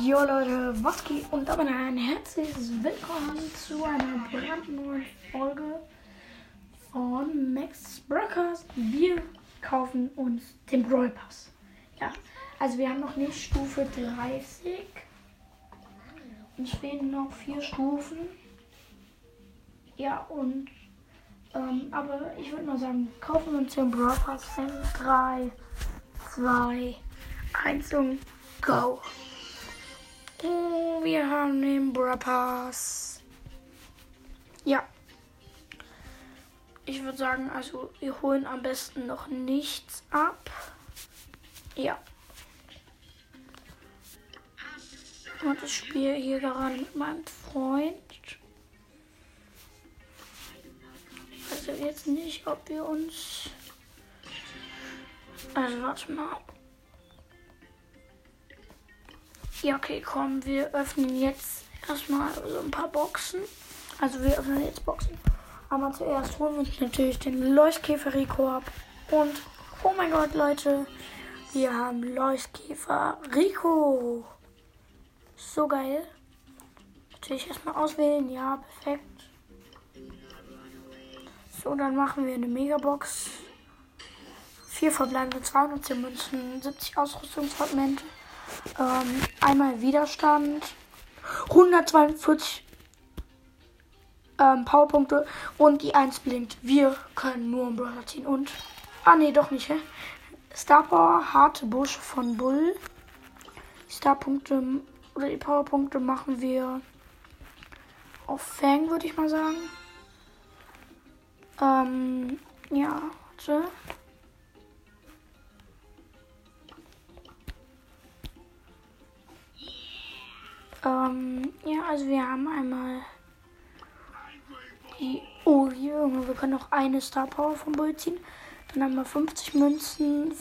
Jo Leute, was geht? Und damit ein herzliches Willkommen zu einer brandneuen Folge von Max Broadcast. Wir kaufen uns den Brawl Pass. Ja, also wir haben noch nicht Stufe 30. Uns fehlen noch vier Stufen. Ja, und ähm, aber ich würde mal sagen, kaufen wir uns den Brawl Pass in 3, 2, 1 und go. Wir haben den Brawl Pass. Ja. Ich würde sagen, also wir holen am besten noch nichts ab. Ja. Und ich spiele hier gerade mit meinem Freund. Also jetzt nicht, ob wir uns. Also warte mal. Ja, okay, komm, wir öffnen jetzt erstmal so ein paar Boxen. Also wir öffnen jetzt Boxen. Aber zuerst holen wir uns natürlich den Leuchtkäfer Rico ab. Und, oh mein Gott, Leute, wir haben Leuchtkäfer Rico. So geil. Natürlich erstmal auswählen. Ja, perfekt. So, dann machen wir eine Megabox. Vier verbleibende 210 Münzen, 70 Ausrüstungsfragmente. Ähm, einmal Widerstand. 142 ähm, Powerpunkte und die 1 blinkt. Wir können nur einen Brawler ziehen. Und. Ah, nee, doch nicht, hä? Star Power, harte Busche von Bull. Starpunkte oder die Powerpunkte machen wir auf Fang, würde ich mal sagen. Ähm, ja, warte. Ähm, ja, also wir haben einmal die. Oh, Junge, wir können noch eine Star Power vom Bull ziehen. Dann haben wir 50 Münzen,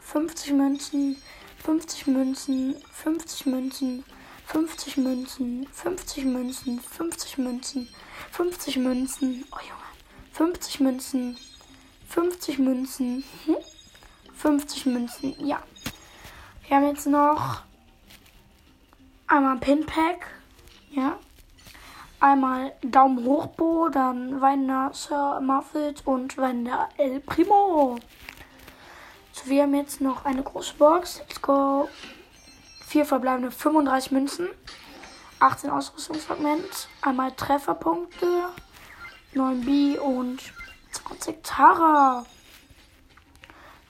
50 Münzen, 50 Münzen, 50 Münzen, 50 Münzen, 50 Münzen, 50 Münzen, 50 Münzen. Oh Junge. 50 Münzen. 50 Münzen. Hm? 50 Münzen. Ja. Wir haben jetzt noch einmal Pinpack. Ja. Einmal Daumen hoch Bo, dann Weiner Sir Muffet und Weiner El Primo. So, wir haben jetzt noch eine große Box. Let's go. Vier verbleibende 35 Münzen. 18 Ausrüstungsfragment. Einmal Trefferpunkte. 9 B und 20 Tara.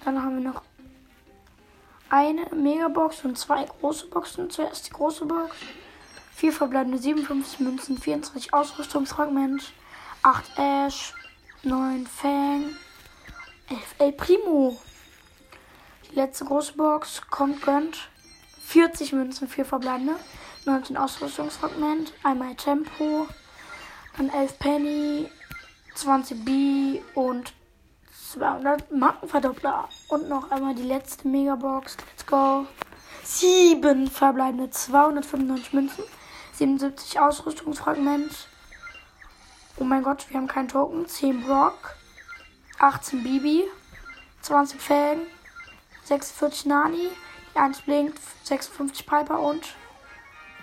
Dann haben wir noch eine Megabox und zwei große Boxen. Zuerst die große Box. Vier verbleibende 57 Münzen, 24 Ausrüstungsfragment, 8 Ash, 9 Fang, 11 El Primo. Die letzte große Box kommt gönnt. 40 Münzen, 4 verbleibende, 19 Ausrüstungsfragment, einmal Tempo, dann 11 Penny, 20 B und 200 Markenverdoppler. Und noch einmal die letzte Megabox. Let's go. 7 verbleibende 295 Münzen. 77 Ausrüstungsfragment. Oh mein Gott, wir haben keinen Token. 10 Brock. 18 Bibi. 20 Fang. 46 Nani. Die 1 blinkt. 56 Piper und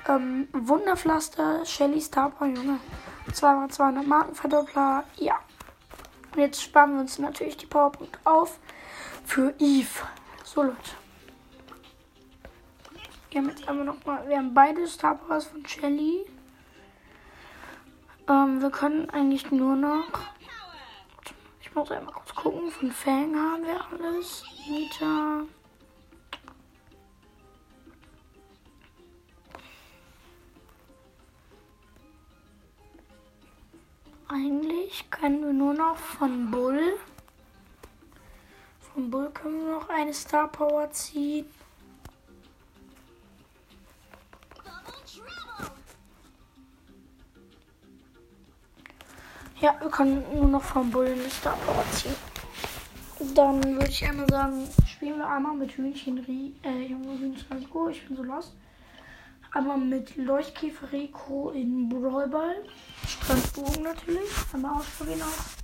ähm, Wunderpflaster. Shelly Starpower, Junge. 2 x 200 Markenverdoppler. Ja. Und jetzt sparen wir uns natürlich die Powerpunkte auf für Eve. So, Leute. Wir haben jetzt einmal noch mal. Wir haben beide Star Powers von Shelly. Ähm, wir können eigentlich nur noch. Ich muss einmal kurz gucken. Von Fang haben wir alles. Nita. Eigentlich können wir nur noch von Bull. Von Bull können wir noch eine Star Power ziehen. Ja, wir können nur noch von Bull eine Star Power ziehen. Dann würde ich einmal sagen, spielen wir einmal mit Hühnchen, äh. Ich bin so lost. Einmal mit Leuchtkäfer Rico in Brawlball. Strandbogen natürlich. Einmal ausprobieren auch.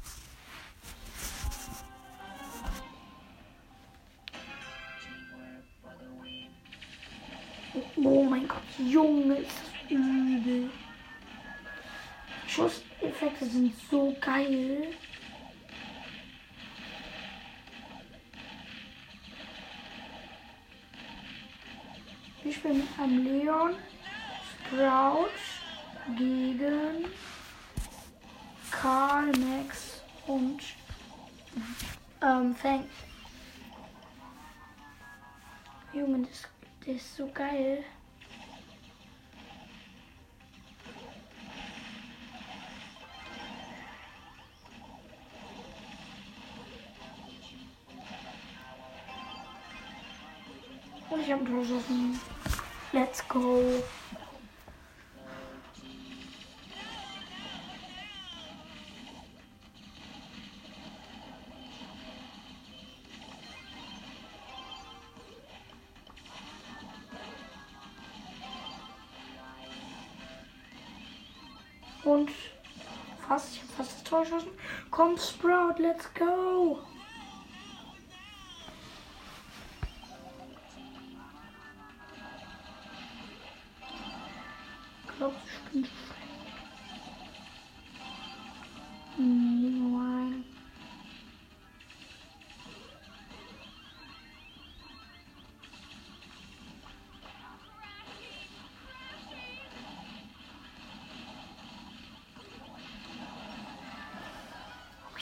Oh mein Gott, Junge, ist das übel. Schusseffekte sind so geil. Spielen mit einem Leon, Sprout gegen Karl, Max und ähm, Fang. Junge, das, das ist so geil. Und ich habe ein Tor geschossen. Let's go. Und fast, ich habe fast das Tor geschossen. Komm, Sprout, let's go.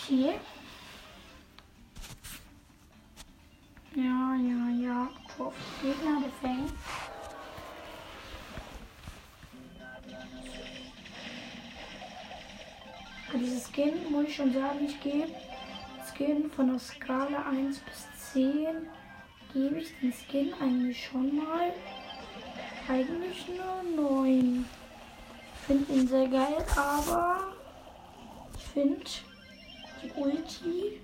Okay. Ja, ja, ja. Für Gegner. Aber Dieses Skin, muss ich schon sagen, ich gebe Skin von der Skala 1 bis 10, gebe ich den Skin eigentlich schon mal eigentlich nur 9. Ich finde ihn sehr geil, aber ich finde die Ulti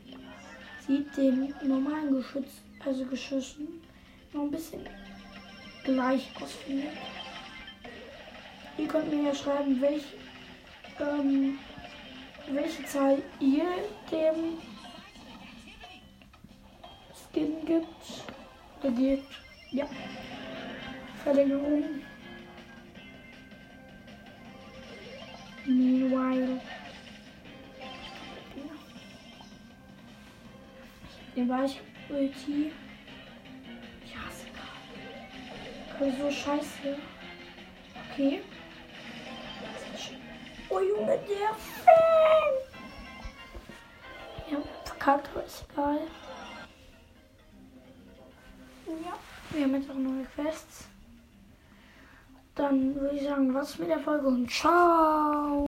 sieht den normalen Geschütz, also Geschüssen noch ein bisschen gleich aus, finde. Ihr könnt mir ja schreiben, welch, ähm, welche Zahl ihr dem Skin gibt. Oder gebt. Ja. Verlängerung. Meanwhile. Den war ich Ulti. Ich hasse gerade. So scheiße. Okay. Oh Junge, der Fan! Ja, verkackt, aber ist egal. Ja, wir haben jetzt auch neue Quests. Dann würde ich sagen, was mit der Folge und ciao!